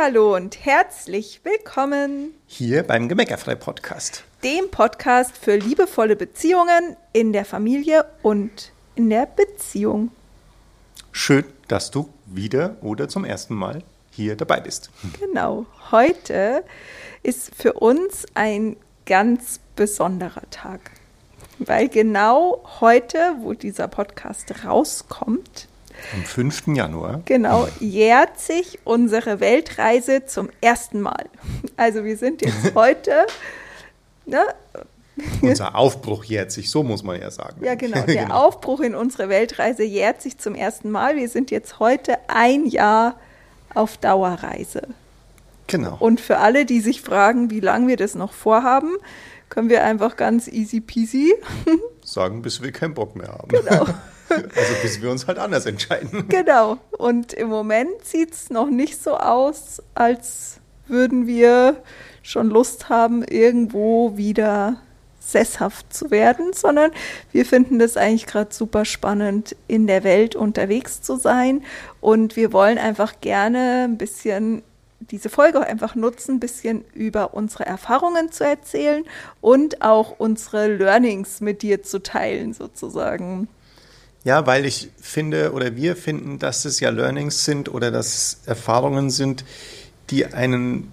Hallihallo und herzlich willkommen hier beim Gemeckerfrei Podcast. Dem Podcast für liebevolle Beziehungen in der Familie und in der Beziehung. Schön, dass du wieder oder zum ersten Mal hier dabei bist. Genau. Heute ist für uns ein ganz besonderer Tag, weil genau heute, wo dieser Podcast rauskommt, am 5. Januar. Genau, jährt sich unsere Weltreise zum ersten Mal. Also wir sind jetzt heute. Ne, Unser Aufbruch jährt sich, so muss man ja sagen. Ja, genau. Der genau. Aufbruch in unsere Weltreise jährt sich zum ersten Mal. Wir sind jetzt heute ein Jahr auf Dauerreise. Genau. Und für alle, die sich fragen, wie lange wir das noch vorhaben, können wir einfach ganz easy peasy sagen, bis wir keinen Bock mehr haben. Genau. Also bis wir uns halt anders entscheiden. Genau. Und im Moment sieht es noch nicht so aus, als würden wir schon Lust haben, irgendwo wieder sesshaft zu werden, sondern wir finden das eigentlich gerade super spannend, in der Welt unterwegs zu sein. Und wir wollen einfach gerne ein bisschen diese Folge einfach nutzen, ein bisschen über unsere Erfahrungen zu erzählen und auch unsere Learnings mit dir zu teilen, sozusagen. Ja, weil ich finde oder wir finden, dass es ja Learnings sind oder dass es Erfahrungen sind, die einen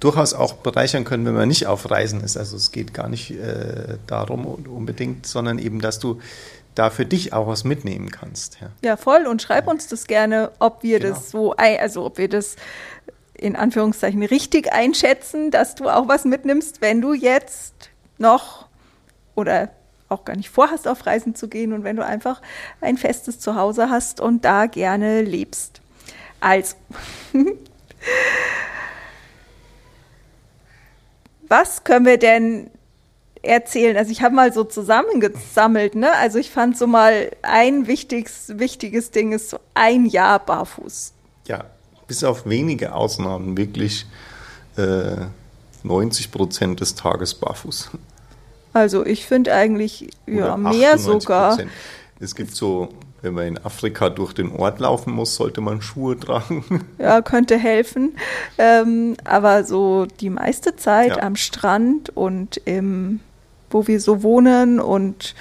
durchaus auch bereichern können, wenn man nicht auf Reisen ist. Also es geht gar nicht äh, darum unbedingt, sondern eben, dass du da für dich auch was mitnehmen kannst. Ja, ja voll. Und schreib uns das gerne, ob wir genau. das so, also ob wir das in Anführungszeichen richtig einschätzen, dass du auch was mitnimmst, wenn du jetzt noch oder auch gar nicht vorhast, auf Reisen zu gehen und wenn du einfach ein festes Zuhause hast und da gerne lebst. Also, was können wir denn erzählen? Also ich habe mal so zusammengesammelt, ne? Also ich fand so mal ein wichtiges, wichtiges Ding ist so ein Jahr barfuß. Ja, bis auf wenige Ausnahmen wirklich äh, 90 Prozent des Tages barfuß. Also ich finde eigentlich ja, mehr sogar. Es gibt so, wenn man in Afrika durch den Ort laufen muss, sollte man Schuhe tragen. Ja, könnte helfen. Ähm, aber so die meiste Zeit ja. am Strand und im, wo wir so wohnen und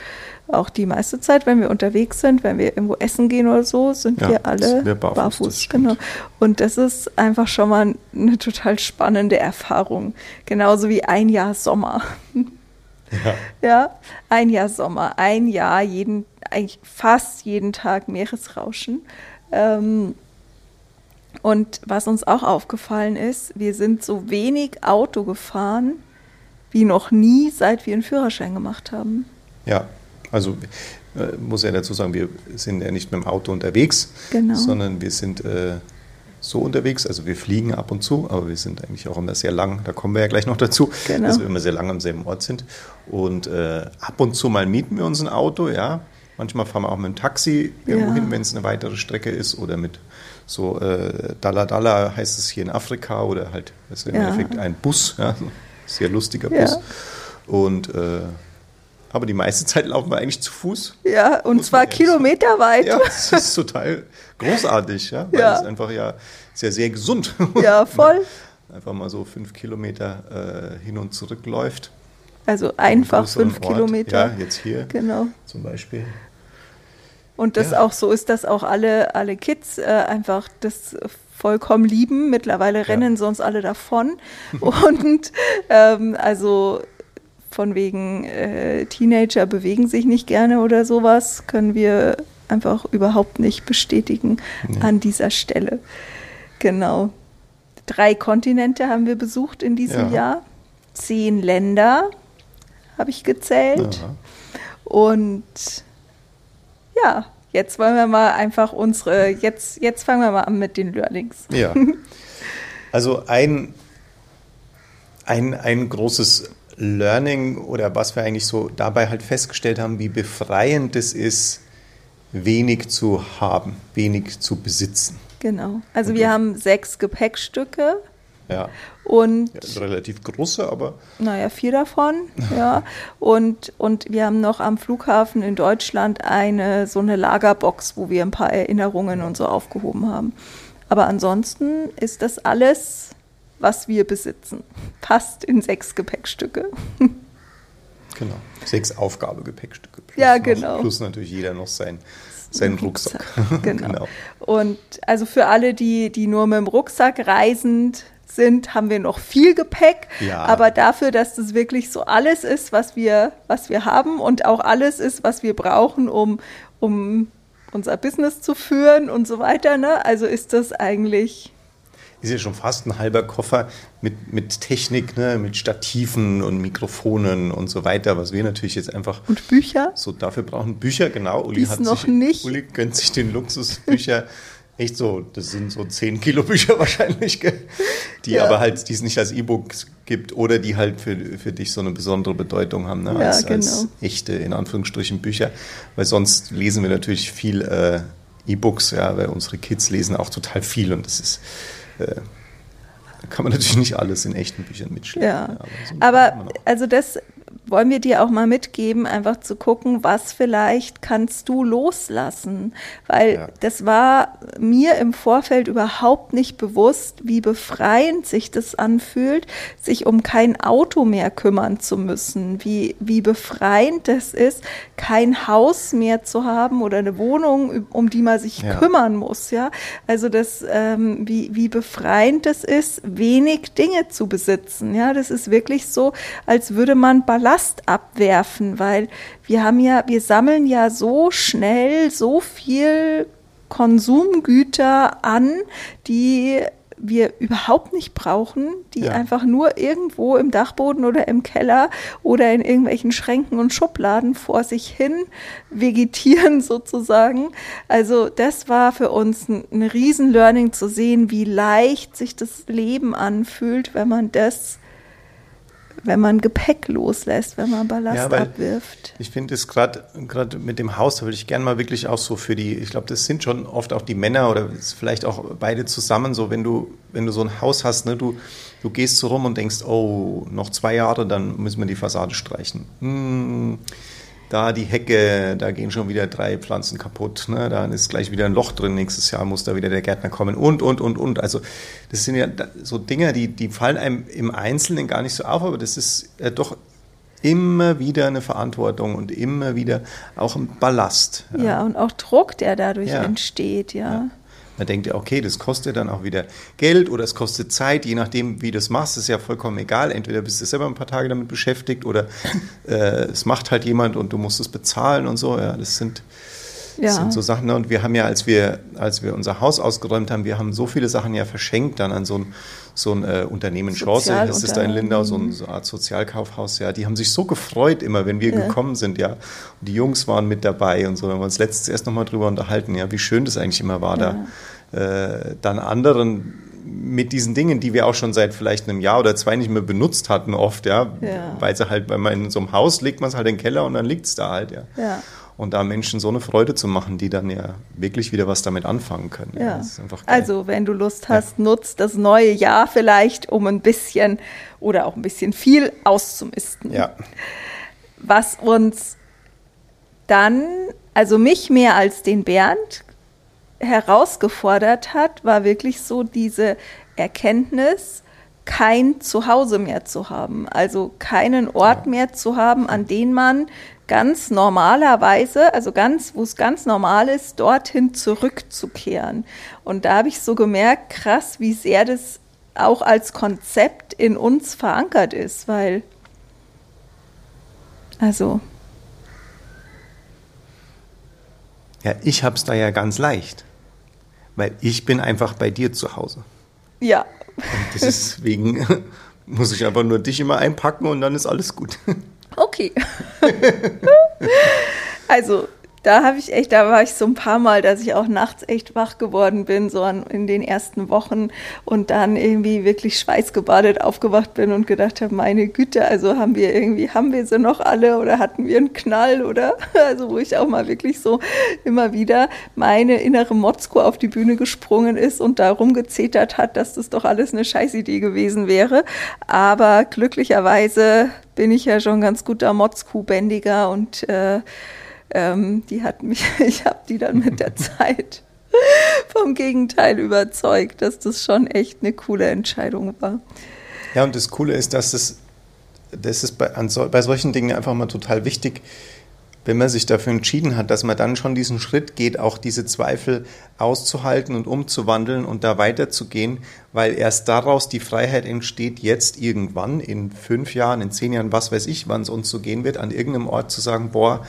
auch die meiste Zeit, wenn wir unterwegs sind, wenn wir irgendwo essen gehen oder so, sind ja, wir alle barfuß. barfuß genau. Und das ist einfach schon mal eine total spannende Erfahrung. Genauso wie ein Jahr Sommer. Ja. ja, ein Jahr Sommer, ein Jahr jeden, eigentlich fast jeden Tag Meeresrauschen. Ähm, und was uns auch aufgefallen ist, wir sind so wenig Auto gefahren wie noch nie, seit wir einen Führerschein gemacht haben. Ja, also äh, muss ja dazu sagen, wir sind ja nicht mit dem Auto unterwegs, genau. sondern wir sind äh, so unterwegs. Also wir fliegen ab und zu, aber wir sind eigentlich auch immer sehr lang, da kommen wir ja gleich noch dazu, genau. dass wir immer sehr lang am selben Ort sind. Und äh, ab und zu mal mieten wir uns ein Auto, ja. Manchmal fahren wir auch mit dem Taxi irgendwo ja. hin, wenn es eine weitere Strecke ist oder mit so äh, Dalla Dalla heißt es hier in Afrika oder halt, das ist im ja. Endeffekt ein Bus, ja. sehr lustiger Bus. Und äh, aber die meiste Zeit laufen wir eigentlich zu Fuß. Ja, und zwar kilometerweit. Ja, das ist total großartig, ja, weil ja. es einfach ja sehr, sehr gesund. Ja, voll. einfach mal so fünf Kilometer äh, hin und zurück läuft. Also einfach fünf Ort. Kilometer. Ja, jetzt hier genau. zum Beispiel. Und das ja. auch so ist, dass auch alle, alle Kids äh, einfach das vollkommen lieben. Mittlerweile rennen ja. sonst alle davon. und ähm, also von wegen äh, Teenager bewegen sich nicht gerne oder sowas, können wir einfach überhaupt nicht bestätigen nee. an dieser Stelle. Genau. Drei Kontinente haben wir besucht in diesem ja. Jahr. Zehn Länder habe ich gezählt. Aha. Und ja, jetzt wollen wir mal einfach unsere, jetzt, jetzt fangen wir mal an mit den Learnings. Ja. Also ein, ein, ein großes Learning oder was wir eigentlich so dabei halt festgestellt haben, wie befreiend es ist, wenig zu haben, wenig zu besitzen. Genau. Also Und wir haben sechs Gepäckstücke. Ja. Und ja, relativ große, aber. Naja, vier davon, ja. Und, und wir haben noch am Flughafen in Deutschland eine so eine Lagerbox, wo wir ein paar Erinnerungen und so aufgehoben haben. Aber ansonsten ist das alles, was wir besitzen. Passt in sechs Gepäckstücke. Genau, sechs Aufgabegepäckstücke. Plus ja, genau. Noch, plus natürlich jeder noch sein, seinen Rucksack. Rucksack. Genau. genau. Und also für alle, die, die nur mit dem Rucksack reisend sind, haben wir noch viel Gepäck. Ja. Aber dafür, dass das wirklich so alles ist, was wir, was wir haben und auch alles ist, was wir brauchen, um, um unser Business zu führen und so weiter, ne? also ist das eigentlich ist ja schon fast ein halber Koffer mit, mit Technik, ne, mit Stativen und Mikrofonen und so weiter, was wir natürlich jetzt einfach. Und Bücher? So dafür brauchen Bücher, genau. Uli Dies hat noch sich, nicht. Uli gönnt sich den Luxus Bücher. Echt so, das sind so 10 Kilo Bücher wahrscheinlich, die ja. aber halt, die es nicht als E-Book gibt oder die halt für, für dich so eine besondere Bedeutung haben, ne? ja, als, genau. als echte, in Anführungsstrichen, Bücher. Weil sonst lesen wir natürlich viel äh, E-Books, ja, weil unsere Kids lesen auch total viel und das ist äh, kann man natürlich nicht alles in echten Büchern mitschleppen. Ja, aber, so aber also das wollen wir dir auch mal mitgeben, einfach zu gucken, was vielleicht kannst du loslassen. Weil ja. das war mir im Vorfeld überhaupt nicht bewusst, wie befreiend sich das anfühlt, sich um kein Auto mehr kümmern zu müssen. Wie, wie befreiend das ist, kein Haus mehr zu haben oder eine Wohnung, um die man sich ja. kümmern muss. Ja, also das, ähm, wie, wie befreiend das ist, wenig Dinge zu besitzen. Ja, das ist wirklich so, als würde man Ballast Ballast abwerfen, weil wir haben ja, wir sammeln ja so schnell so viel Konsumgüter an, die wir überhaupt nicht brauchen, die ja. einfach nur irgendwo im Dachboden oder im Keller oder in irgendwelchen Schränken und Schubladen vor sich hin vegetieren sozusagen. Also das war für uns ein, ein Riesen-Learning zu sehen, wie leicht sich das Leben anfühlt, wenn man das wenn man Gepäck loslässt, wenn man Ballast ja, abwirft. Ich finde es gerade mit dem Haus, da würde ich gerne mal wirklich auch so für die, ich glaube, das sind schon oft auch die Männer oder vielleicht auch beide zusammen, so wenn du, wenn du so ein Haus hast, ne, du, du gehst so rum und denkst, oh, noch zwei Jahre, dann müssen wir die Fassade streichen. Hm da die Hecke, da gehen schon wieder drei Pflanzen kaputt, ne? da ist gleich wieder ein Loch drin, nächstes Jahr muss da wieder der Gärtner kommen und, und, und, und. Also das sind ja so Dinge, die, die fallen einem im Einzelnen gar nicht so auf, aber das ist ja doch immer wieder eine Verantwortung und immer wieder auch ein Ballast. Ja, ja und auch Druck, der dadurch ja. entsteht, ja. ja. Man denkt ja, okay, das kostet dann auch wieder Geld oder es kostet Zeit, je nachdem, wie du das machst, ist ja vollkommen egal. Entweder bist du selber ein paar Tage damit beschäftigt oder äh, es macht halt jemand und du musst es bezahlen und so. Ja, das sind, ja. sind so Sachen. Ne? Und wir haben ja, als wir, als wir unser Haus ausgeräumt haben, wir haben so viele Sachen ja verschenkt dann an so ein, so ein äh, Unternehmen Chance, das ist da in Lindau, so, ein, so eine Art Sozialkaufhaus, ja. Die haben sich so gefreut immer, wenn wir ja. gekommen sind, ja. Und die Jungs waren mit dabei und so. Da haben wir uns letztens erst nochmal drüber unterhalten, ja, wie schön das eigentlich immer war, ja. da äh, dann anderen mit diesen Dingen, die wir auch schon seit vielleicht einem Jahr oder zwei nicht mehr benutzt hatten, oft, ja. ja. Weil sie halt, wenn man in so einem Haus legt man es halt in den Keller und dann liegt es da halt, ja. ja und da Menschen so eine Freude zu machen, die dann ja wirklich wieder was damit anfangen können. Ja. also wenn du Lust hast, ja. nutzt das neue Jahr vielleicht, um ein bisschen oder auch ein bisschen viel auszumisten. Ja. Was uns dann, also mich mehr als den Bernd herausgefordert hat, war wirklich so diese Erkenntnis, kein Zuhause mehr zu haben, also keinen Ort mehr zu haben, an den man ganz normalerweise, also ganz, wo es ganz normal ist, dorthin zurückzukehren. Und da habe ich so gemerkt, krass, wie sehr das auch als Konzept in uns verankert ist, weil, also. Ja, ich habe es da ja ganz leicht, weil ich bin einfach bei dir zu Hause. Ja. Und deswegen muss ich einfach nur dich immer einpacken und dann ist alles gut. Okay. also, da habe ich echt, da war ich so ein paar Mal, dass ich auch nachts echt wach geworden bin, so an, in den ersten Wochen und dann irgendwie wirklich schweißgebadet aufgewacht bin und gedacht habe, meine Güte, also haben wir irgendwie, haben wir sie noch alle oder hatten wir einen Knall oder, also wo ich auch mal wirklich so immer wieder meine innere Motzko auf die Bühne gesprungen ist und darum gezetert hat, dass das doch alles eine Scheißidee gewesen wäre. Aber glücklicherweise bin ich ja schon ganz guter Motzkuh-Bändiger und äh, ähm, die hat mich, ich habe die dann mit der Zeit vom Gegenteil überzeugt, dass das schon echt eine coole Entscheidung war. Ja, und das Coole ist, dass es, das ist bei, so, bei solchen Dingen einfach mal total wichtig, wenn man sich dafür entschieden hat, dass man dann schon diesen Schritt geht, auch diese Zweifel auszuhalten und umzuwandeln und da weiterzugehen, weil erst daraus die Freiheit entsteht, jetzt irgendwann in fünf Jahren, in zehn Jahren, was weiß ich, wann es uns so gehen wird, an irgendeinem Ort zu sagen, boah,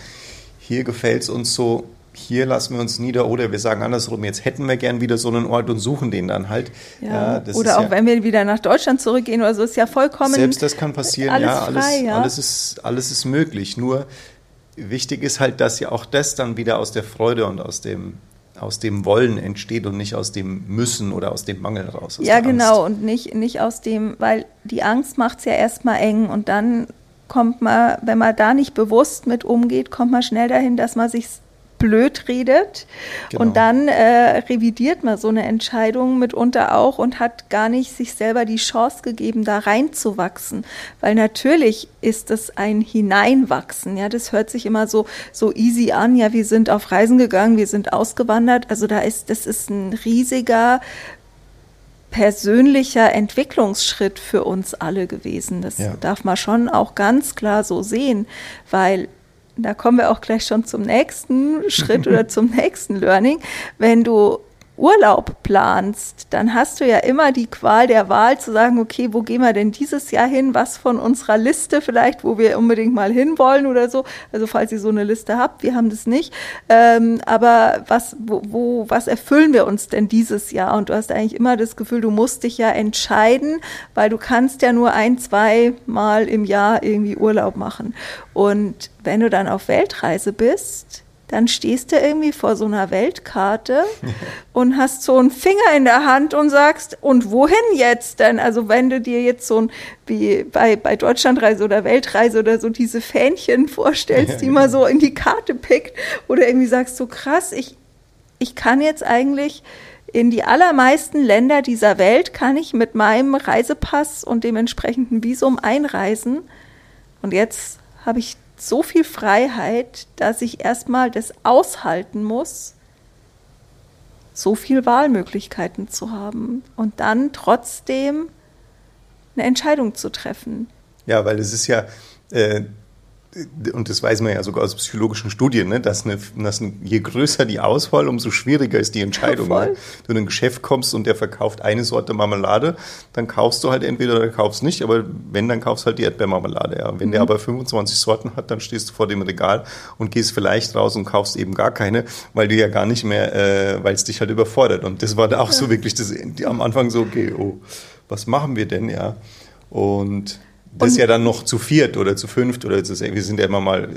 hier gefällt es uns so, hier lassen wir uns nieder oder wir sagen andersrum, jetzt hätten wir gern wieder so einen Ort und suchen den dann halt. Ja, ja oder auch ja, wenn wir wieder nach Deutschland zurückgehen oder so, ist ja vollkommen. Selbst das kann passieren, alles ja, alles, frei. Alles, ist, alles ist möglich. Nur wichtig ist halt, dass ja auch das dann wieder aus der Freude und aus dem aus dem Wollen entsteht und nicht aus dem Müssen oder aus dem Mangel raus. Ja, genau, und nicht, nicht aus dem, weil die Angst macht es ja erstmal eng und dann kommt man, wenn man da nicht bewusst mit umgeht, kommt man schnell dahin, dass man sich blöd redet. Genau. Und dann äh, revidiert man so eine Entscheidung mitunter auch und hat gar nicht sich selber die Chance gegeben, da reinzuwachsen. Weil natürlich ist es ein Hineinwachsen. Ja, das hört sich immer so, so easy an. Ja, wir sind auf Reisen gegangen, wir sind ausgewandert. Also da ist, das ist ein riesiger persönlicher Entwicklungsschritt für uns alle gewesen. Das ja. darf man schon auch ganz klar so sehen, weil da kommen wir auch gleich schon zum nächsten Schritt oder zum nächsten Learning. Wenn du Urlaub planst, dann hast du ja immer die Qual der Wahl zu sagen, okay, wo gehen wir denn dieses Jahr hin? Was von unserer Liste vielleicht, wo wir unbedingt mal hinwollen oder so? Also falls ihr so eine Liste habt, wir haben das nicht. Ähm, aber was, wo, wo, was erfüllen wir uns denn dieses Jahr? Und du hast eigentlich immer das Gefühl, du musst dich ja entscheiden, weil du kannst ja nur ein, zwei Mal im Jahr irgendwie Urlaub machen. Und wenn du dann auf Weltreise bist, dann stehst du irgendwie vor so einer Weltkarte und hast so einen Finger in der Hand und sagst, und wohin jetzt denn? Also wenn du dir jetzt so ein, wie bei, bei Deutschlandreise oder Weltreise oder so diese Fähnchen vorstellst, die man so in die Karte pickt oder irgendwie sagst, so krass, ich, ich kann jetzt eigentlich in die allermeisten Länder dieser Welt kann ich mit meinem Reisepass und dem entsprechenden Visum einreisen. Und jetzt habe ich so viel Freiheit, dass ich erstmal das aushalten muss, so viel Wahlmöglichkeiten zu haben und dann trotzdem eine Entscheidung zu treffen. Ja, weil es ist ja, äh, und das weiß man ja sogar aus psychologischen Studien, ne, dass, eine, dass eine, je größer die Auswahl, umso schwieriger ist die Entscheidung. Ja, ne? Du in ein Geschäft kommst und der verkauft eine Sorte Marmelade, dann kaufst du halt entweder oder kaufst nicht, aber wenn, dann kaufst du halt die Erdbeermarmelade. Ja. Wenn mhm. der aber 25 Sorten hat, dann stehst du vor dem Regal und gehst vielleicht raus und kaufst eben gar keine, weil du ja gar nicht mehr, äh, weil es dich halt überfordert. Und das war da auch ja. so wirklich das, am Anfang so, okay, oh, was machen wir denn, ja? Und das ist ja dann noch zu viert oder zu fünft oder zu sehen. Wir sind ja immer mal,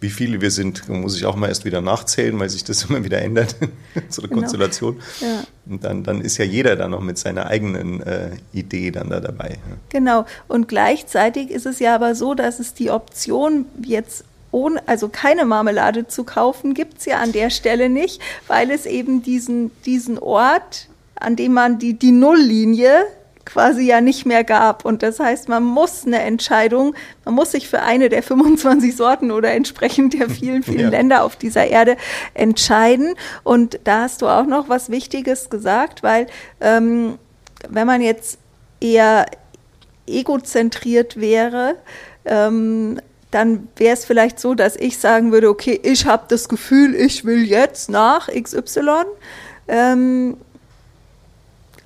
wie viele wir sind, muss ich auch mal erst wieder nachzählen, weil sich das immer wieder ändert, so eine genau. Konstellation. Ja. Und dann, dann ist ja jeder da noch mit seiner eigenen äh, Idee dann da dabei. Genau. Und gleichzeitig ist es ja aber so, dass es die Option jetzt ohne, also keine Marmelade zu kaufen, gibt es ja an der Stelle nicht, weil es eben diesen, diesen Ort, an dem man die, die Nulllinie quasi ja nicht mehr gab. Und das heißt, man muss eine Entscheidung, man muss sich für eine der 25 Sorten oder entsprechend der vielen, vielen ja. Länder auf dieser Erde entscheiden. Und da hast du auch noch was Wichtiges gesagt, weil ähm, wenn man jetzt eher egozentriert wäre, ähm, dann wäre es vielleicht so, dass ich sagen würde, okay, ich habe das Gefühl, ich will jetzt nach XY. Ähm,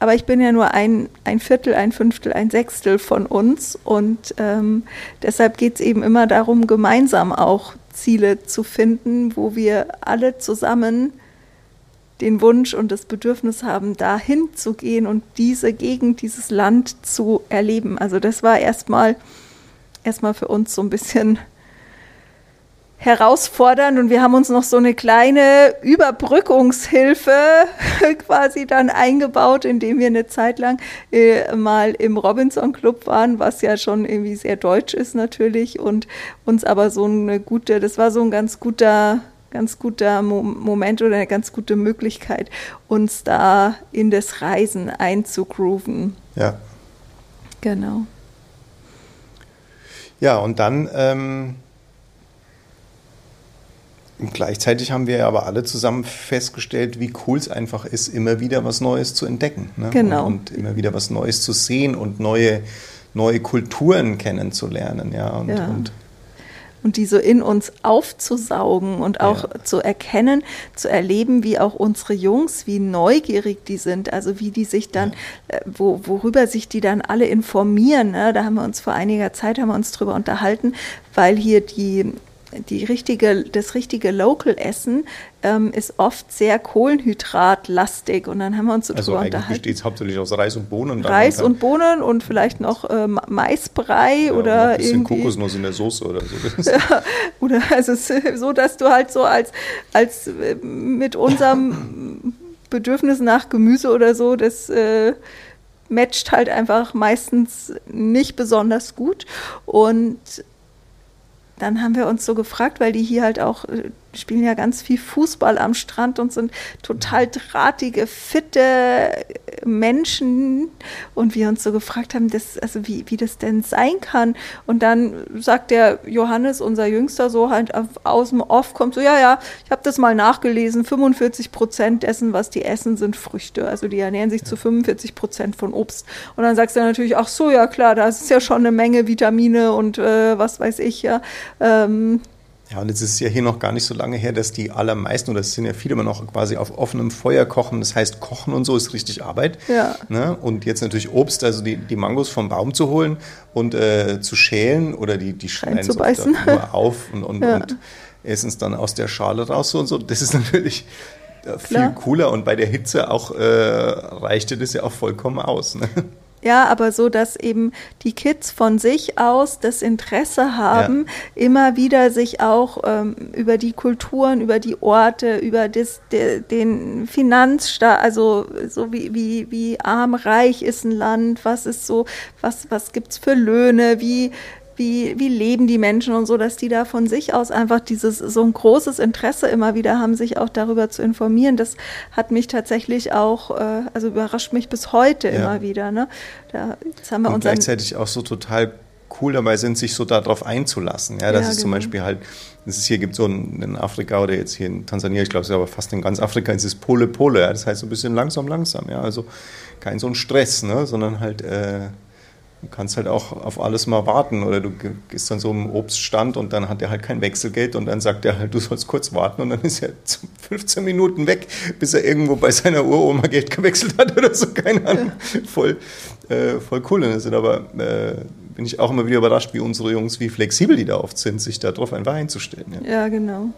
aber ich bin ja nur ein, ein Viertel, ein Fünftel, ein Sechstel von uns. Und ähm, deshalb geht es eben immer darum, gemeinsam auch Ziele zu finden, wo wir alle zusammen den Wunsch und das Bedürfnis haben, dahin zu gehen und diese Gegend, dieses Land zu erleben. Also das war erstmal erstmal für uns so ein bisschen herausfordernd und wir haben uns noch so eine kleine Überbrückungshilfe quasi dann eingebaut, indem wir eine Zeit lang äh, mal im Robinson Club waren, was ja schon irgendwie sehr deutsch ist natürlich und uns aber so eine gute, das war so ein ganz guter ganz guter Mo Moment oder eine ganz gute Möglichkeit, uns da in das Reisen einzugrooven. Ja. Genau. Ja, und dann ähm Und gleichzeitig haben wir aber alle zusammen festgestellt, wie cool es einfach ist, immer wieder was Neues zu entdecken. Ne? Genau. Und, und, immer wieder was Neues zu sehen und neue, neue Kulturen kennenzulernen. Ja. Und, ja. und und die so in uns aufzusaugen und auch ja. zu erkennen, zu erleben, wie auch unsere Jungs, wie neugierig die sind, also wie die sich dann, ja. Äh, wo, worüber sich die dann alle informieren. Ne? Da haben wir uns vor einiger Zeit haben wir uns drüber unterhalten, weil hier die die richtige, das richtige Local-Essen ähm, ist oft sehr kohlenhydratlastig und dann haben wir uns so also drüber unterhalten. besteht es hauptsächlich aus Reis und Bohnen. Reis und Bohnen und vielleicht noch äh, Maisbrei ja, oder ein bisschen irgendwie. Kokosnuss in der Soße oder so. ja, oder also so, dass du halt so als, als äh, mit unserem Bedürfnis nach Gemüse oder so, das äh, matcht halt einfach meistens nicht besonders gut und dann haben wir uns so gefragt, weil die hier halt auch äh, spielen ja ganz viel Fußball am Strand und sind total drahtige, fitte Menschen und wir uns so gefragt haben, das, also wie, wie das denn sein kann. Und dann sagt der Johannes, unser Jüngster, so halt aus dem Off kommt so, ja, ja, ich habe das mal nachgelesen, 45 Prozent dessen, was die essen, sind Früchte. Also die ernähren sich zu 45 Prozent von Obst. Und dann sagst du natürlich, ach so, ja klar, da ist ja schon eine Menge Vitamine und äh, was weiß ich ja. Ähm, ja, und es ist ja hier noch gar nicht so lange her, dass die allermeisten, oder es sind ja viele immer noch quasi auf offenem Feuer kochen. Das heißt, kochen und so ist richtig Arbeit. Ja. Ne? Und jetzt natürlich Obst, also die, die Mangos vom Baum zu holen und äh, zu schälen oder die, die schneiden so nur auf und, und, ja. und essen es dann aus der Schale raus und so. Das ist natürlich äh, viel Klar. cooler und bei der Hitze auch äh, reichte das ja auch vollkommen aus. Ne? Ja, aber so, dass eben die Kids von sich aus das Interesse haben, ja. immer wieder sich auch ähm, über die Kulturen, über die Orte, über das, de, den Finanzstaat, also so wie, wie, wie arm, reich ist ein Land, was ist so, was, was gibt's für Löhne, wie, wie, wie leben die Menschen und so, dass die da von sich aus einfach dieses so ein großes Interesse immer wieder haben, sich auch darüber zu informieren. Das hat mich tatsächlich auch, äh, also überrascht mich bis heute ja. immer wieder. Ne? Da, jetzt haben wir und gleichzeitig auch so total cool dabei sind, sich so darauf einzulassen. Ja, das ja, ist genau. zum Beispiel halt, das ist hier gibt so in Afrika oder jetzt hier in Tansania, ich glaube, es ist aber fast in ganz Afrika, es ist Pole Pole. Ja, das heißt so ein bisschen langsam, langsam. Ja, also kein so ein Stress, ne, sondern halt äh, Du kannst halt auch auf alles mal warten oder du gehst dann so im Obststand und dann hat er halt kein Wechselgeld und dann sagt er halt, du sollst kurz warten und dann ist er 15 Minuten weg, bis er irgendwo bei seiner Uroma Geld gewechselt hat oder so, keine Ahnung. Voll, äh, voll cool. Und sind aber, äh, bin ich auch immer wieder überrascht, wie unsere Jungs, wie flexibel die da oft sind, sich darauf einfach einzustellen. Ja. ja, genau.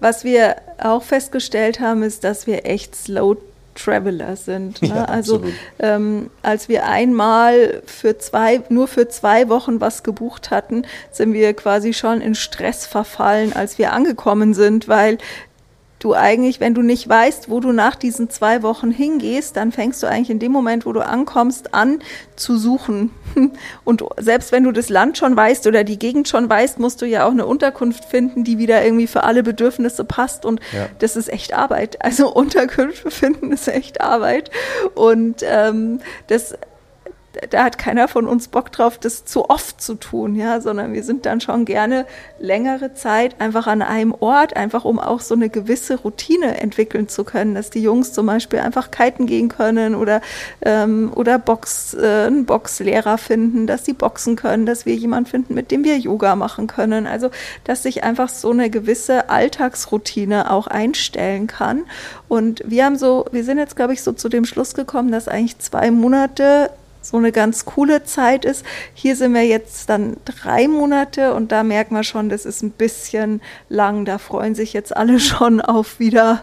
Was wir auch festgestellt haben, ist, dass wir echt slow Traveler sind. Ne? Ja, also ähm, als wir einmal für zwei, nur für zwei Wochen was gebucht hatten, sind wir quasi schon in Stress verfallen, als wir angekommen sind, weil du eigentlich, wenn du nicht weißt, wo du nach diesen zwei Wochen hingehst, dann fängst du eigentlich in dem Moment, wo du ankommst, an zu suchen. Und selbst wenn du das Land schon weißt oder die Gegend schon weißt, musst du ja auch eine Unterkunft finden, die wieder irgendwie für alle Bedürfnisse passt. Und ja. das ist echt Arbeit. Also Unterkünfte finden ist echt Arbeit. Und ähm, das da hat keiner von uns Bock drauf, das zu oft zu tun, ja, sondern wir sind dann schon gerne längere Zeit einfach an einem Ort, einfach um auch so eine gewisse Routine entwickeln zu können, dass die Jungs zum Beispiel einfach kiten gehen können oder, ähm, oder Box, äh, einen Boxlehrer finden, dass sie boxen können, dass wir jemanden finden, mit dem wir Yoga machen können. Also, dass sich einfach so eine gewisse Alltagsroutine auch einstellen kann. Und wir haben so, wir sind jetzt, glaube ich, so zu dem Schluss gekommen, dass eigentlich zwei Monate so eine ganz coole Zeit ist. Hier sind wir jetzt dann drei Monate und da merken wir schon, das ist ein bisschen lang. Da freuen sich jetzt alle schon auf wieder.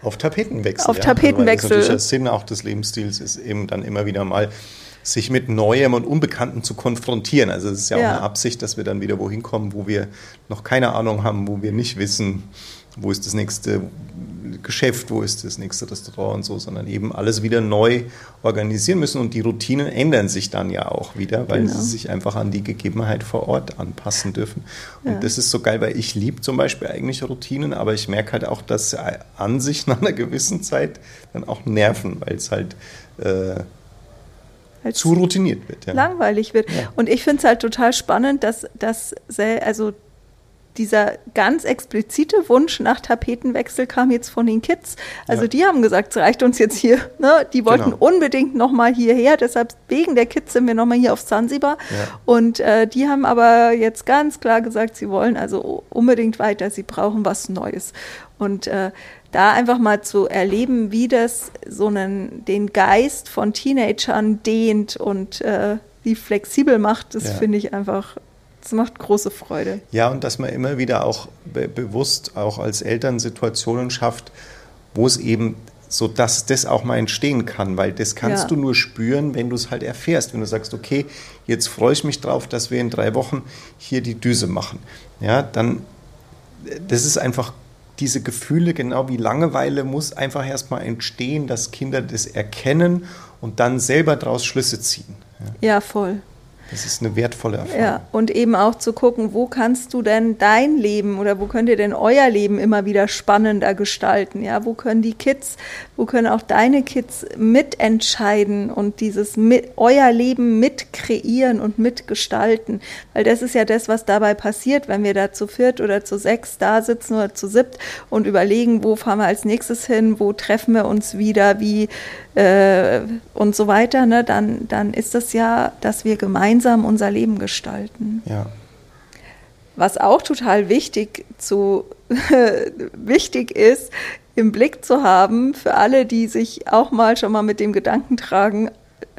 Auf Tapetenwechsel. Auf ja. Tapetenwechsel. Also der Sinn auch des Lebensstils ist eben dann immer wieder mal sich mit Neuem und Unbekannten zu konfrontieren. Also es ist ja, ja, auch eine Absicht, dass wir dann wieder wohin kommen, wo wir noch keine Ahnung haben, wo wir nicht wissen, wo ist das nächste Geschäft, wo ist das nächste Restaurant und so, sondern eben alles wieder neu organisieren müssen und die Routinen ändern sich dann ja auch wieder, weil genau. sie sich einfach an die Gegebenheit vor Ort anpassen dürfen. Und ja. das ist so geil, weil ich liebe zum Beispiel eigentlich Routinen, aber ich merke halt auch, dass sie an sich nach einer gewissen Zeit dann auch nerven, weil es halt äh, zu routiniert wird. Ja. Langweilig wird. Ja. Und ich finde es halt total spannend, dass, dass also dieser ganz explizite Wunsch nach Tapetenwechsel kam jetzt von den Kids. Also ja. die haben gesagt, es reicht uns jetzt hier. Ne? Die wollten genau. unbedingt nochmal hierher, deshalb wegen der Kids sind wir nochmal hier auf Zanzibar. Ja. Und äh, die haben aber jetzt ganz klar gesagt, sie wollen also unbedingt weiter, sie brauchen was Neues. Und äh, da einfach mal zu erleben, wie das so einen, den Geist von Teenagern dehnt und äh, die flexibel macht, das ja. finde ich einfach das macht große Freude. Ja, und dass man immer wieder auch be bewusst auch als Eltern Situationen schafft, wo es eben so, dass das auch mal entstehen kann, weil das kannst ja. du nur spüren, wenn du es halt erfährst. Wenn du sagst, okay, jetzt freue ich mich drauf, dass wir in drei Wochen hier die Düse machen. Ja, dann, das ist einfach diese Gefühle, genau wie Langeweile, muss einfach erstmal entstehen, dass Kinder das erkennen und dann selber daraus Schlüsse ziehen. Ja, ja voll. Das ist eine wertvolle Erfahrung. Ja, und eben auch zu gucken, wo kannst du denn dein Leben oder wo könnt ihr denn euer Leben immer wieder spannender gestalten? Ja, wo können die Kids, wo können auch deine Kids mitentscheiden und dieses mit, euer Leben mit kreieren und mitgestalten? Weil das ist ja das, was dabei passiert, wenn wir da zu viert oder zu sechs da sitzen oder zu siebt und überlegen, wo fahren wir als nächstes hin, wo treffen wir uns wieder, wie äh, und so weiter, ne, dann, dann ist das ja, dass wir gemeinsam unser Leben gestalten. Ja. Was auch total wichtig, zu, wichtig ist, im Blick zu haben, für alle, die sich auch mal schon mal mit dem Gedanken tragen,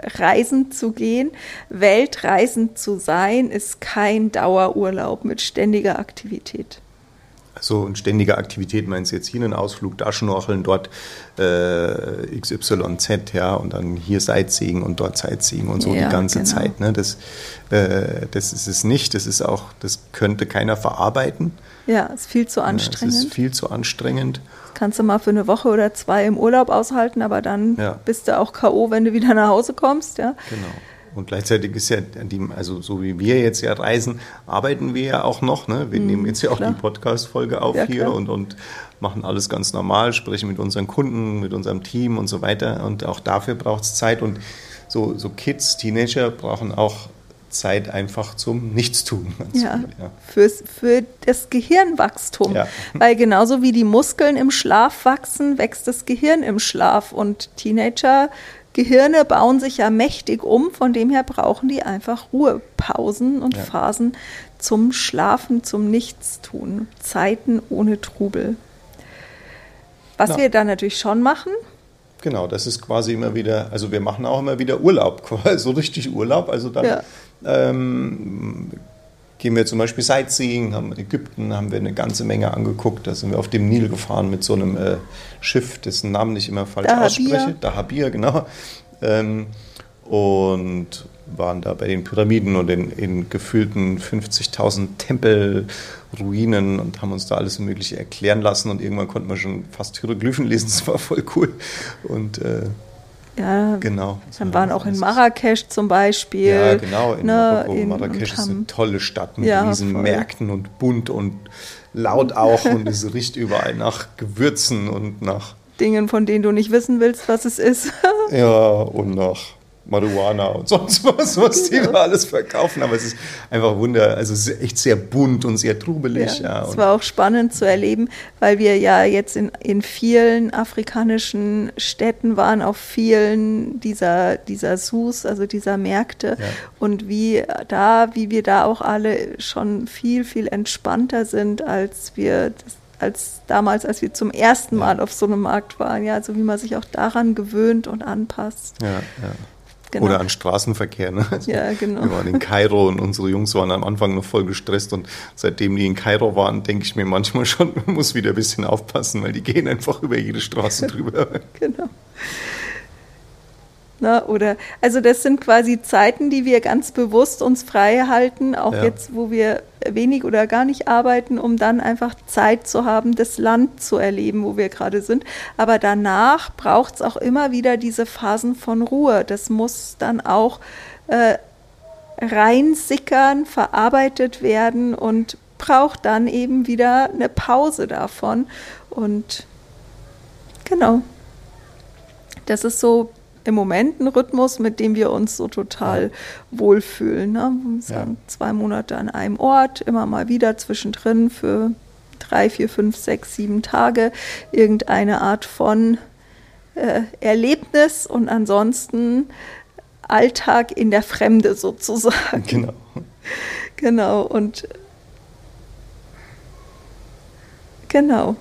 reisen zu gehen, Weltreisend zu sein, ist kein Dauerurlaub mit ständiger Aktivität so eine ständige Aktivität, meinst du jetzt hier einen Ausflug, da schnorcheln, dort äh, XYZ, ja, und dann hier Sightseeing und dort Sightseeing und so ja, die ganze genau. Zeit. Ne? Das, äh, das ist es nicht, das ist auch, das könnte keiner verarbeiten. Ja, ist viel zu anstrengend. Ja, es ist viel zu anstrengend. Das kannst du mal für eine Woche oder zwei im Urlaub aushalten, aber dann ja. bist du auch K.O., wenn du wieder nach Hause kommst, ja. Genau. Und gleichzeitig ist ja, die, also so wie wir jetzt ja reisen, arbeiten wir ja auch noch. Ne? Wir mhm, nehmen jetzt ja auch klar. die Podcast-Folge auf ja, hier und, und machen alles ganz normal, sprechen mit unseren Kunden, mit unserem Team und so weiter. Und auch dafür braucht es Zeit. Und so, so Kids, Teenager brauchen auch Zeit einfach zum Nichtstun. Ja, ja. Fürs, für das Gehirnwachstum. Ja. Weil genauso wie die Muskeln im Schlaf wachsen, wächst das Gehirn im Schlaf. Und Teenager Gehirne bauen sich ja mächtig um, von dem her brauchen die einfach Ruhepausen und ja. Phasen zum Schlafen, zum Nichtstun, Zeiten ohne Trubel. Was Na. wir da natürlich schon machen. Genau, das ist quasi immer wieder, also wir machen auch immer wieder Urlaub, so richtig Urlaub. Also dann ja. ähm, gehen wir zum Beispiel Sightseeing, haben in Ägypten haben wir eine ganze Menge angeguckt. Da sind wir auf dem Nil gefahren mit so einem äh, Schiff, dessen Namen ich immer falsch Dahabir. ausspreche. Dahabir, genau. Ähm, und waren da bei den Pyramiden und in, in gefühlten 50.000 Tempelruinen und haben uns da alles Mögliche erklären lassen. Und irgendwann konnten wir schon fast Hieroglyphen lesen. Das war voll cool. Und äh, ja, genau. Dann waren auch in Marrakesch zum Beispiel. Ja, genau, in ne, Marokko. In, Marrakesch ist eine tolle Stadt mit ja, riesen voll. Märkten und bunt und laut auch und es riecht überall nach Gewürzen und nach Dingen, von denen du nicht wissen willst, was es ist. ja, und nach Marihuana und sonst was, was die da alles verkaufen. Aber es ist einfach wunder, also es ist echt sehr bunt und sehr trubelig. Ja, ja. Es war auch spannend zu erleben, weil wir ja jetzt in, in vielen afrikanischen Städten waren, auf vielen dieser, dieser Sus, also dieser Märkte. Ja. Und wie da, wie wir da auch alle schon viel, viel entspannter sind, als wir das als damals, als wir zum ersten Mal auf so einem Markt waren. Ja, also wie man sich auch daran gewöhnt und anpasst. Ja, ja. Genau. Oder an Straßenverkehr. Ne? Also ja, genau. Wir waren in Kairo und unsere Jungs waren am Anfang noch voll gestresst und seitdem die in Kairo waren, denke ich mir manchmal schon, man muss wieder ein bisschen aufpassen, weil die gehen einfach über jede Straße drüber. genau. Ne? Oder also das sind quasi Zeiten, die wir ganz bewusst uns frei halten, auch ja. jetzt, wo wir wenig oder gar nicht arbeiten, um dann einfach Zeit zu haben, das Land zu erleben, wo wir gerade sind. Aber danach braucht es auch immer wieder diese Phasen von Ruhe. Das muss dann auch äh, reinsickern, verarbeitet werden und braucht dann eben wieder eine Pause davon. Und genau. Das ist so im Moment einen Rhythmus, mit dem wir uns so total wohlfühlen. Ne? Ja. Zwei Monate an einem Ort, immer mal wieder zwischendrin für drei, vier, fünf, sechs, sieben Tage irgendeine Art von äh, Erlebnis und ansonsten Alltag in der Fremde sozusagen. Genau. Genau. Und genau.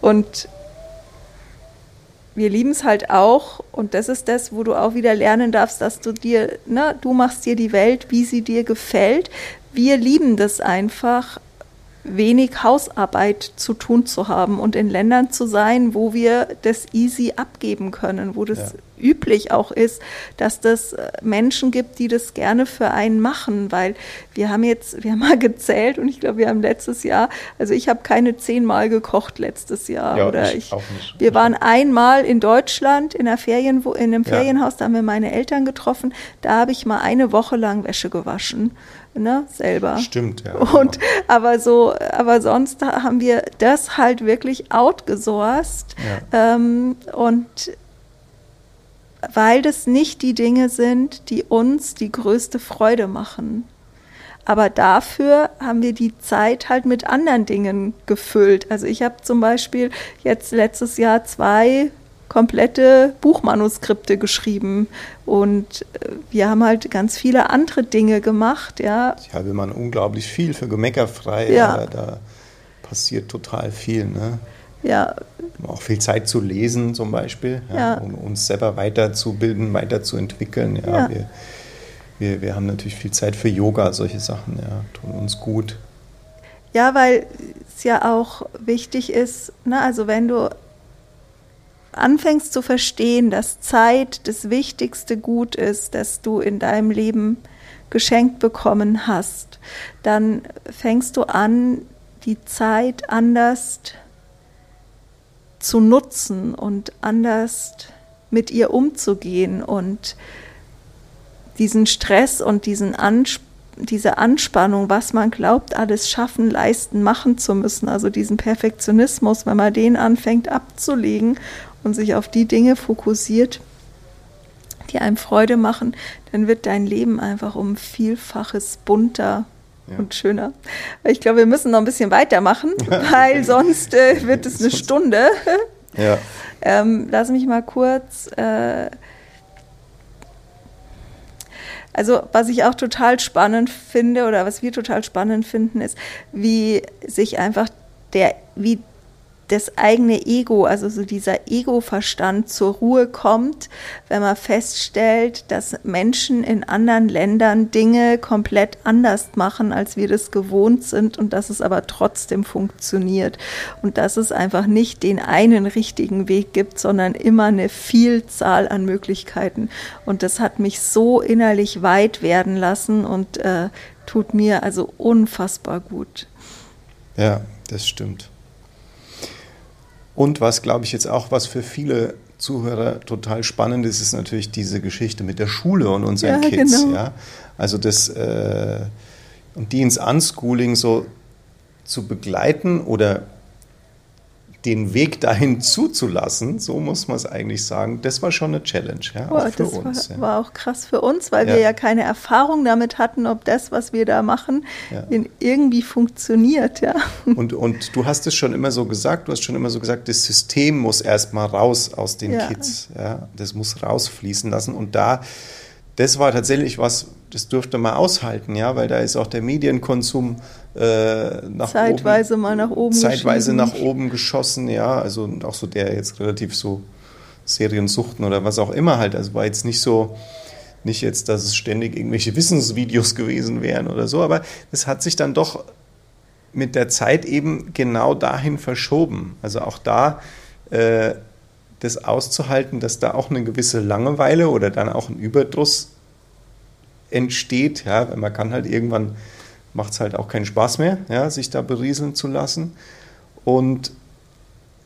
Und wir lieben es halt auch, und das ist das, wo du auch wieder lernen darfst, dass du dir, ne, du machst dir die Welt, wie sie dir gefällt. Wir lieben das einfach, wenig Hausarbeit zu tun zu haben und in Ländern zu sein, wo wir das easy abgeben können, wo das ja. Üblich auch ist, dass das äh, Menschen gibt, die das gerne für einen machen, weil wir haben jetzt, wir haben mal gezählt und ich glaube, wir haben letztes Jahr, also ich habe keine zehnmal gekocht letztes Jahr ja, oder ich, ich wir waren einmal in Deutschland in, einer Ferien, in einem Ferienhaus, da haben wir meine Eltern getroffen, da habe ich mal eine Woche lang Wäsche gewaschen ne, selber. Stimmt, ja. Und aber so, aber sonst haben wir das halt wirklich outgesourced. Ja. Ähm, und weil das nicht die Dinge sind, die uns die größte Freude machen. Aber dafür haben wir die Zeit halt mit anderen Dingen gefüllt. Also ich habe zum Beispiel jetzt letztes Jahr zwei komplette Buchmanuskripte geschrieben und äh, wir haben halt ganz viele andere Dinge gemacht, ja. Ja, wir machen unglaublich viel für Gemeckerfrei, ja. da passiert total viel, ne? Ja. Auch viel Zeit zu lesen zum Beispiel, ja, ja. um uns selber weiterzubilden, weiterzuentwickeln. Ja, ja. Wir, wir, wir haben natürlich viel Zeit für Yoga, solche Sachen, ja, tun uns gut. Ja, weil es ja auch wichtig ist, ne, also wenn du anfängst zu verstehen, dass Zeit das wichtigste Gut ist, das du in deinem Leben geschenkt bekommen hast, dann fängst du an, die Zeit anders zu nutzen und anders mit ihr umzugehen und diesen Stress und diesen Ansp diese Anspannung, was man glaubt, alles schaffen, leisten, machen zu müssen, also diesen Perfektionismus, wenn man den anfängt abzulegen und sich auf die Dinge fokussiert, die einem Freude machen, dann wird dein Leben einfach um Vielfaches bunter ja. und schöner. Ich glaube, wir müssen noch ein bisschen weitermachen, weil sonst äh, wird es eine Stunde. Ja. Ähm, lass mich mal kurz. Äh, also, was ich auch total spannend finde oder was wir total spannend finden, ist, wie sich einfach der, wie das eigene Ego, also so dieser Ego-Verstand zur Ruhe kommt, wenn man feststellt, dass Menschen in anderen Ländern Dinge komplett anders machen, als wir das gewohnt sind und dass es aber trotzdem funktioniert und dass es einfach nicht den einen richtigen Weg gibt, sondern immer eine Vielzahl an Möglichkeiten. Und das hat mich so innerlich weit werden lassen und äh, tut mir also unfassbar gut. Ja, das stimmt. Und was, glaube ich, jetzt auch was für viele Zuhörer total spannend ist, ist natürlich diese Geschichte mit der Schule und unseren ja, Kids. Genau. Ja? Also das äh, und die ins Unschooling so zu begleiten oder den Weg dahin zuzulassen, so muss man es eigentlich sagen, das war schon eine Challenge, ja, Boah, für das uns. War, ja. war, auch krass für uns, weil ja. wir ja keine Erfahrung damit hatten, ob das, was wir da machen, ja. irgendwie funktioniert, ja. Und, und du hast es schon immer so gesagt, du hast schon immer so gesagt, das System muss erstmal raus aus den Kids, ja, das muss rausfließen lassen und da das war tatsächlich was, das dürfte man aushalten, ja, weil da ist auch der Medienkonsum äh, nach zeitweise oben, mal nach oben zeitweise nach oben geschossen, ja, also auch so der jetzt relativ so Seriensuchten oder was auch immer halt, also war jetzt nicht so nicht jetzt, dass es ständig irgendwelche Wissensvideos gewesen wären oder so, aber es hat sich dann doch mit der Zeit eben genau dahin verschoben. Also auch da äh, das auszuhalten, dass da auch eine gewisse Langeweile oder dann auch ein Überdruss entsteht. Ja, man kann halt irgendwann macht es halt auch keinen Spaß mehr, ja, sich da berieseln zu lassen. Und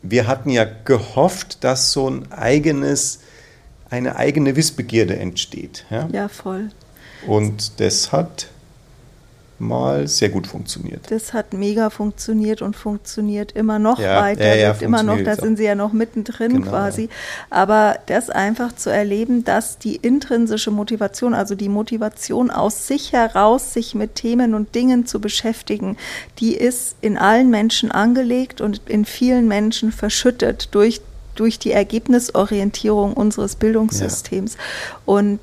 wir hatten ja gehofft, dass so ein eigenes, eine eigene Wissbegierde entsteht. Ja, ja voll. Und das hat mal sehr gut funktioniert. Das hat mega funktioniert und funktioniert immer noch ja, weiter. Ja, ja, immer noch, da sind sie ja noch mittendrin genau, quasi. Aber das einfach zu erleben, dass die intrinsische Motivation, also die Motivation aus sich heraus, sich mit Themen und Dingen zu beschäftigen, die ist in allen Menschen angelegt und in vielen Menschen verschüttet durch durch die Ergebnisorientierung unseres Bildungssystems. Und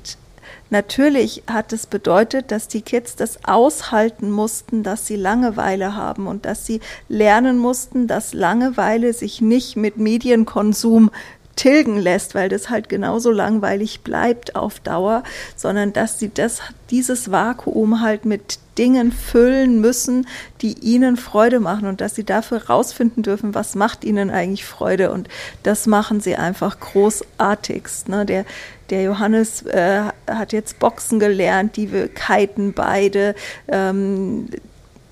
Natürlich hat es bedeutet, dass die Kids das aushalten mussten, dass sie Langeweile haben und dass sie lernen mussten, dass Langeweile sich nicht mit Medienkonsum tilgen lässt, weil das halt genauso langweilig bleibt auf Dauer, sondern dass sie das, dieses Vakuum halt mit Dingen füllen müssen, die ihnen Freude machen und dass sie dafür rausfinden dürfen, was macht ihnen eigentlich Freude und das machen sie einfach großartigst. Ne? Der, der Johannes äh, hat jetzt Boxen gelernt, die wir kiten beide. Ähm,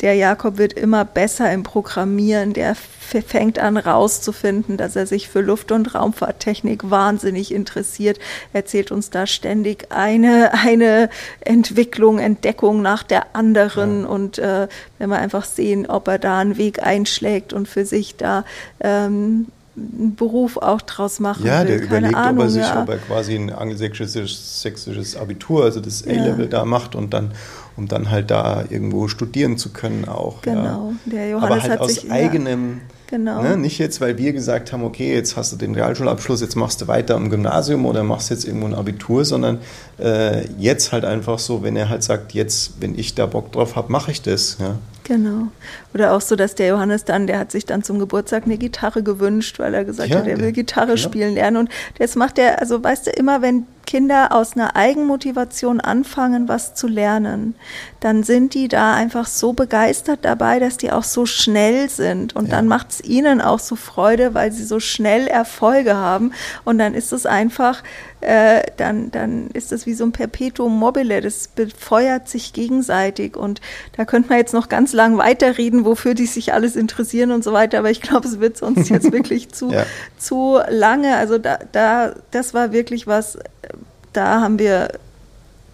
der Jakob wird immer besser im Programmieren, der fängt an rauszufinden, dass er sich für Luft- und Raumfahrttechnik wahnsinnig interessiert, erzählt uns da ständig eine, eine Entwicklung, Entdeckung nach der anderen ja. und äh, wenn wir einfach sehen, ob er da einen Weg einschlägt und für sich da ähm, einen Beruf auch draus machen ja, will. der Keine überlegt, Ahnung, ob er sich, ja. ob er quasi ein angelsächsisches Abitur, also das A-Level ja. da macht und dann, um dann halt da irgendwo studieren zu können auch. Genau, ja. der Johannes Aber halt hat aus sich, eigenem Genau. Ne? Nicht jetzt, weil wir gesagt haben, okay, jetzt hast du den Realschulabschluss, jetzt machst du weiter im Gymnasium oder machst jetzt irgendwo ein Abitur, sondern äh, jetzt halt einfach so, wenn er halt sagt, jetzt, wenn ich da Bock drauf habe, mache ich das. Ja? Genau. Oder auch so, dass der Johannes dann, der hat sich dann zum Geburtstag eine Gitarre gewünscht, weil er gesagt ja, hat, er will Gitarre ja. spielen lernen. Und das macht er, also weißt du, immer wenn Kinder aus einer Eigenmotivation anfangen, was zu lernen, dann sind die da einfach so begeistert dabei, dass die auch so schnell sind. Und ja. dann macht es ihnen auch so Freude, weil sie so schnell Erfolge haben. Und dann ist es einfach äh, dann, dann ist das wie so ein Perpetuum mobile, das befeuert sich gegenseitig und da könnte man jetzt noch ganz lang weiterreden, wofür die sich alles interessieren und so weiter, aber ich glaube, es wird sonst jetzt wirklich zu, ja. zu lange. Also da, da, das war wirklich was, da haben wir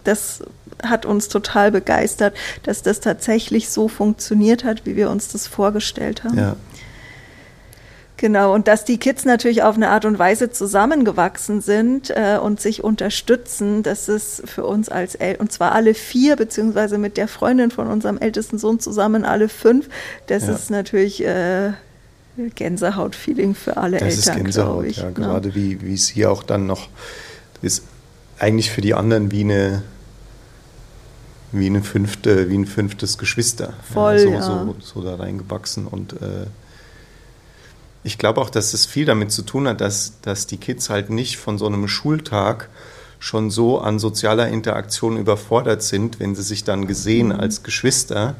das hat uns total begeistert, dass das tatsächlich so funktioniert hat, wie wir uns das vorgestellt haben. Ja, Genau, und dass die Kids natürlich auf eine Art und Weise zusammengewachsen sind äh, und sich unterstützen, das ist für uns als Eltern, und zwar alle vier, beziehungsweise mit der Freundin von unserem ältesten Sohn zusammen alle fünf, das ja. ist natürlich äh, Gänsehaut-Feeling für alle das Eltern, ist Gänsehaut, ich. Ja, ne? gerade wie, wie es hier auch dann noch ist, eigentlich für die anderen wie eine wie eine fünfte, wie ein fünftes Geschwister. Voll, ja, so, ja. So, so da reingewachsen und äh, ich glaube auch, dass es viel damit zu tun hat, dass, dass die Kids halt nicht von so einem Schultag schon so an sozialer Interaktion überfordert sind, wenn sie sich dann gesehen mhm. als Geschwister,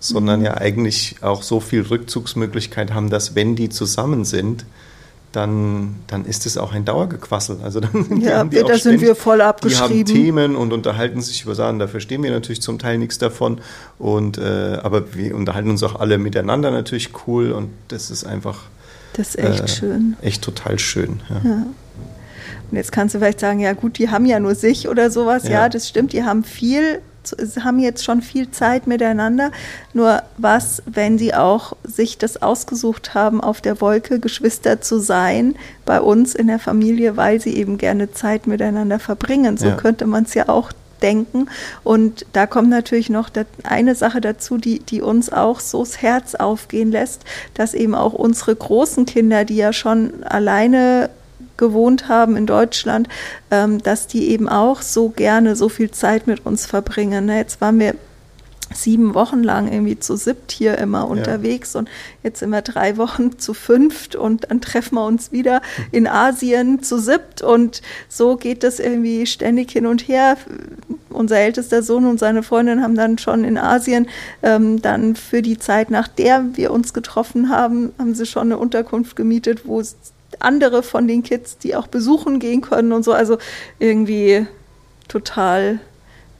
sondern mhm. ja eigentlich auch so viel Rückzugsmöglichkeit haben, dass wenn die zusammen sind, dann, dann ist es auch ein Dauergequassel. Also dann ja, die da sind wir voll abgeschrieben. Die haben Themen und unterhalten sich über Sachen, da verstehen wir natürlich zum Teil nichts davon. Und, äh, aber wir unterhalten uns auch alle miteinander natürlich cool und das ist einfach das ist echt äh, schön. Echt total schön. Ja. ja. Und jetzt kannst du vielleicht sagen, ja gut, die haben ja nur sich oder sowas. Ja, ja das stimmt, die haben viel, haben jetzt schon viel Zeit miteinander. Nur was, wenn sie auch sich das ausgesucht haben, auf der Wolke Geschwister zu sein, bei uns in der Familie, weil sie eben gerne Zeit miteinander verbringen. So ja. könnte man es ja auch denken. Und da kommt natürlich noch eine Sache dazu, die, die uns auch so das Herz aufgehen lässt, dass eben auch unsere großen Kinder, die ja schon alleine gewohnt haben in Deutschland, ähm, dass die eben auch so gerne so viel Zeit mit uns verbringen. Ne? Jetzt waren wir sieben Wochen lang irgendwie zu siebt hier immer unterwegs ja. und jetzt wir drei Wochen zu fünft und dann treffen wir uns wieder in Asien zu siebt und so geht das irgendwie ständig hin und her. Unser ältester Sohn und seine Freundin haben dann schon in Asien ähm, dann für die Zeit, nach der wir uns getroffen haben, haben sie schon eine Unterkunft gemietet, wo andere von den Kids, die auch besuchen gehen können und so, also irgendwie total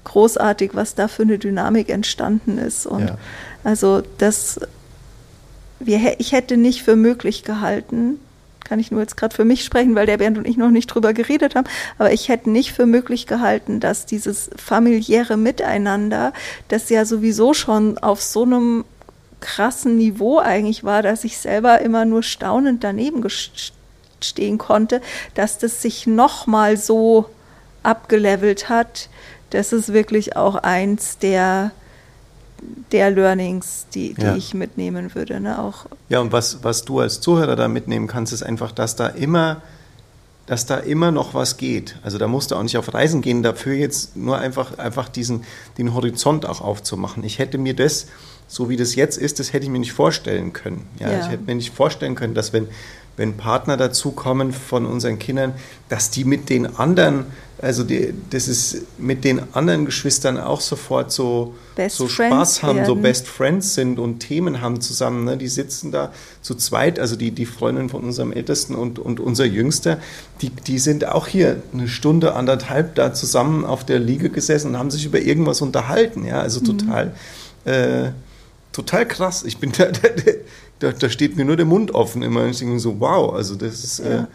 großartig, was da für eine Dynamik entstanden ist. Und ja. also das, wir, ich hätte nicht für möglich gehalten, kann ich nur jetzt gerade für mich sprechen, weil der Bernd und ich noch nicht drüber geredet haben, aber ich hätte nicht für möglich gehalten, dass dieses familiäre Miteinander, das ja sowieso schon auf so einem krassen Niveau eigentlich war, dass ich selber immer nur staunend daneben stehen konnte, dass das sich nochmal so abgelevelt hat. Das ist wirklich auch eins der der Learnings, die, die ja. ich mitnehmen würde. Ne? Auch ja, und was, was du als Zuhörer da mitnehmen kannst, ist einfach, dass da immer dass da immer noch was geht. Also da musst du auch nicht auf Reisen gehen, dafür jetzt nur einfach, einfach diesen, den Horizont auch aufzumachen. Ich hätte mir das, so wie das jetzt ist, das hätte ich mir nicht vorstellen können. Ja, ja. Ich hätte mir nicht vorstellen können, dass wenn, wenn Partner dazukommen von unseren Kindern, dass die mit den anderen, also die, das ist mit den anderen Geschwistern auch sofort so, so Spaß haben, werden. so Best Friends sind und Themen haben zusammen. Ne? Die sitzen da zu zweit, also die, die Freundin von unserem Ältesten und, und unser Jüngster, die, die sind auch hier eine Stunde, anderthalb da zusammen auf der Liege gesessen und haben sich über irgendwas unterhalten. Ja, also mhm. total. Mhm. Äh, total krass. Ich bin da, da, da, steht mir nur der Mund offen immer. Und ich denke so, wow, also das ist, äh, ja. äh,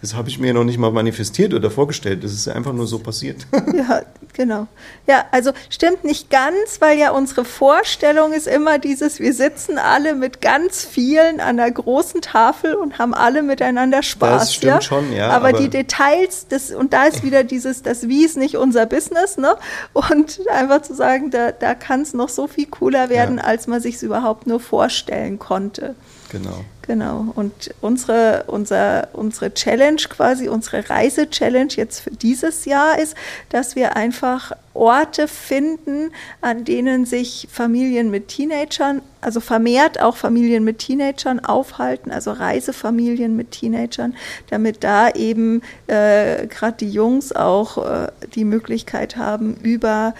das habe ich mir noch nicht mal manifestiert oder vorgestellt. Das ist einfach nur so passiert. Ja, genau. Ja, also stimmt nicht ganz, weil ja unsere Vorstellung ist immer dieses, wir sitzen alle mit ganz vielen an einer großen Tafel und haben alle miteinander Spaß. Das stimmt ja? schon, ja. Aber, aber, die Details, das, und da ist wieder dieses, das Wie ist nicht unser Business, ne? Und einfach zu sagen, da, da kann es noch so viel cooler werden, ja. als man sich es überhaupt nur vorstellen konnte. Genau. Genau. Und unsere, unser, unsere Challenge quasi, unsere Reise-Challenge jetzt für dieses Jahr ist, dass wir einfach Orte finden, an denen sich Familien mit Teenagern, also vermehrt auch Familien mit Teenagern aufhalten, also Reisefamilien mit Teenagern, damit da eben äh, gerade die Jungs auch äh, die Möglichkeit haben, über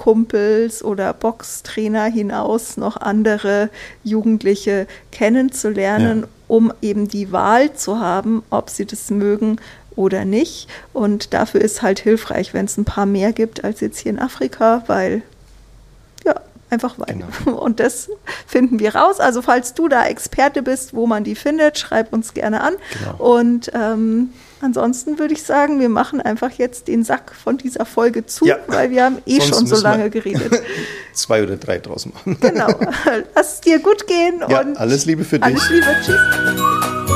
Kite-Kumpels oder Boxtrainer hinaus noch andere Jugendliche kennenzulernen, ja. um eben die Wahl zu haben, ob sie das mögen oder nicht. Und dafür ist halt hilfreich, wenn es ein paar mehr gibt als jetzt hier in Afrika, weil ja, einfach weil. Genau. Und das finden wir raus. Also falls du da Experte bist, wo man die findet, schreib uns gerne an. Genau. Und ähm, Ansonsten würde ich sagen, wir machen einfach jetzt den Sack von dieser Folge zu, ja. weil wir haben eh Sonst schon so lange geredet. Zwei oder drei draus machen. Genau. Lass es dir gut gehen ja, und alles Liebe für dich. Alles Liebe. Tschüss.